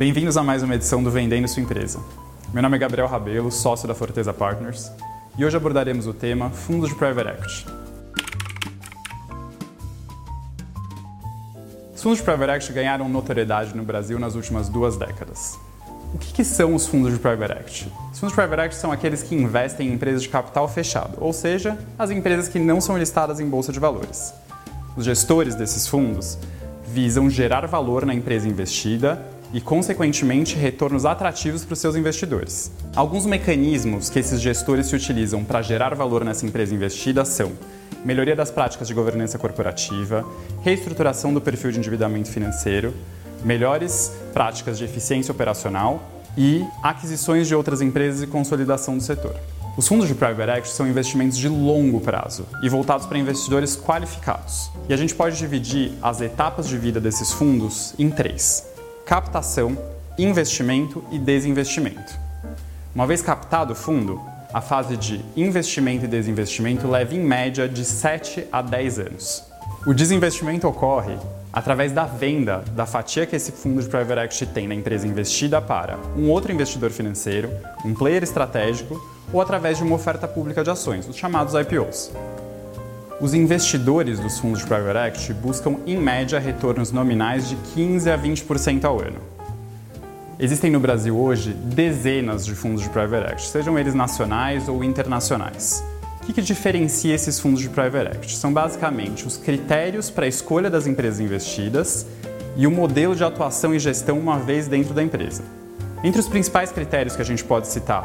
Bem-vindos a mais uma edição do Vendendo Sua Empresa. Meu nome é Gabriel Rabelo, sócio da Forteza Partners, e hoje abordaremos o tema Fundos de Private Equity. Os fundos de Private Equity ganharam notoriedade no Brasil nas últimas duas décadas. O que, que, são os fundos de Private Equity? Os fundos de Private Equity são aqueles que investem em empresas de capital fechado, ou seja, as empresas que não são listadas em bolsa de valores. Os gestores desses fundos visam gerar valor na empresa investida e, consequentemente, retornos atrativos para os seus investidores. Alguns mecanismos que esses gestores se utilizam para gerar valor nessa empresa investida são melhoria das práticas de governança corporativa, reestruturação do perfil de endividamento financeiro, melhores práticas de eficiência operacional e aquisições de outras empresas e consolidação do setor. Os fundos de private equity são investimentos de longo prazo e voltados para investidores qualificados. E a gente pode dividir as etapas de vida desses fundos em três: captação, investimento e desinvestimento. Uma vez captado o fundo, a fase de investimento e desinvestimento leva em média de 7 a 10 anos. O desinvestimento ocorre através da venda da fatia que esse fundo de private equity tem na empresa investida para um outro investidor financeiro, um player estratégico ou através de uma oferta pública de ações, os chamados IPOs. Os investidores dos fundos de private equity buscam, em média, retornos nominais de 15 a 20% ao ano. Existem no Brasil hoje dezenas de fundos de private equity, sejam eles nacionais ou internacionais. O que, que diferencia esses fundos de private equity? São basicamente os critérios para a escolha das empresas investidas e o modelo de atuação e gestão uma vez dentro da empresa. Entre os principais critérios que a gente pode citar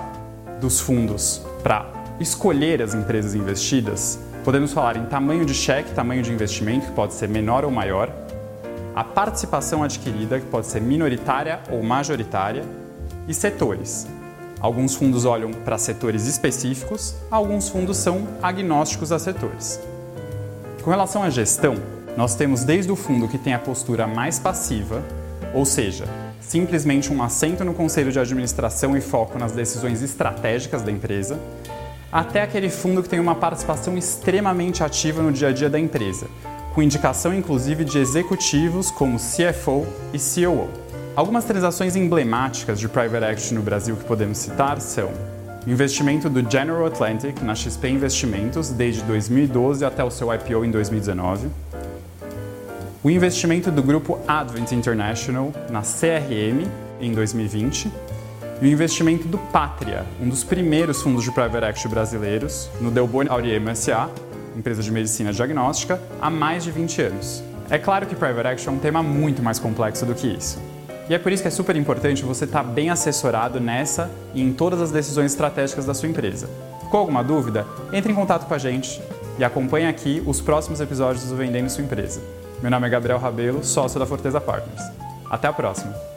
dos fundos para escolher as empresas investidas, podemos falar em tamanho de cheque, tamanho de investimento, que pode ser menor ou maior, a participação adquirida, que pode ser minoritária ou majoritária, e setores. Alguns fundos olham para setores específicos, alguns fundos são agnósticos a setores. Com relação à gestão, nós temos desde o fundo que tem a postura mais passiva, ou seja, simplesmente um assento no conselho de administração e foco nas decisões estratégicas da empresa, até aquele fundo que tem uma participação extremamente ativa no dia a dia da empresa, com indicação inclusive de executivos como CFO e COO. Algumas transações emblemáticas de private equity no Brasil que podemos citar são o investimento do General Atlantic na XP Investimentos desde 2012 até o seu IPO em 2019, o investimento do grupo Advent International na CRM em 2020 e o investimento do Pátria, um dos primeiros fundos de private equity brasileiros, no Delboni Auriem SA empresa de medicina diagnóstica, há mais de 20 anos. É claro que Private Equity é um tema muito mais complexo do que isso. E é por isso que é super importante você estar bem assessorado nessa e em todas as decisões estratégicas da sua empresa. Com alguma dúvida, entre em contato com a gente e acompanhe aqui os próximos episódios do Vendendo Sua Empresa. Meu nome é Gabriel Rabelo, sócio da Forteza Partners. Até a próxima!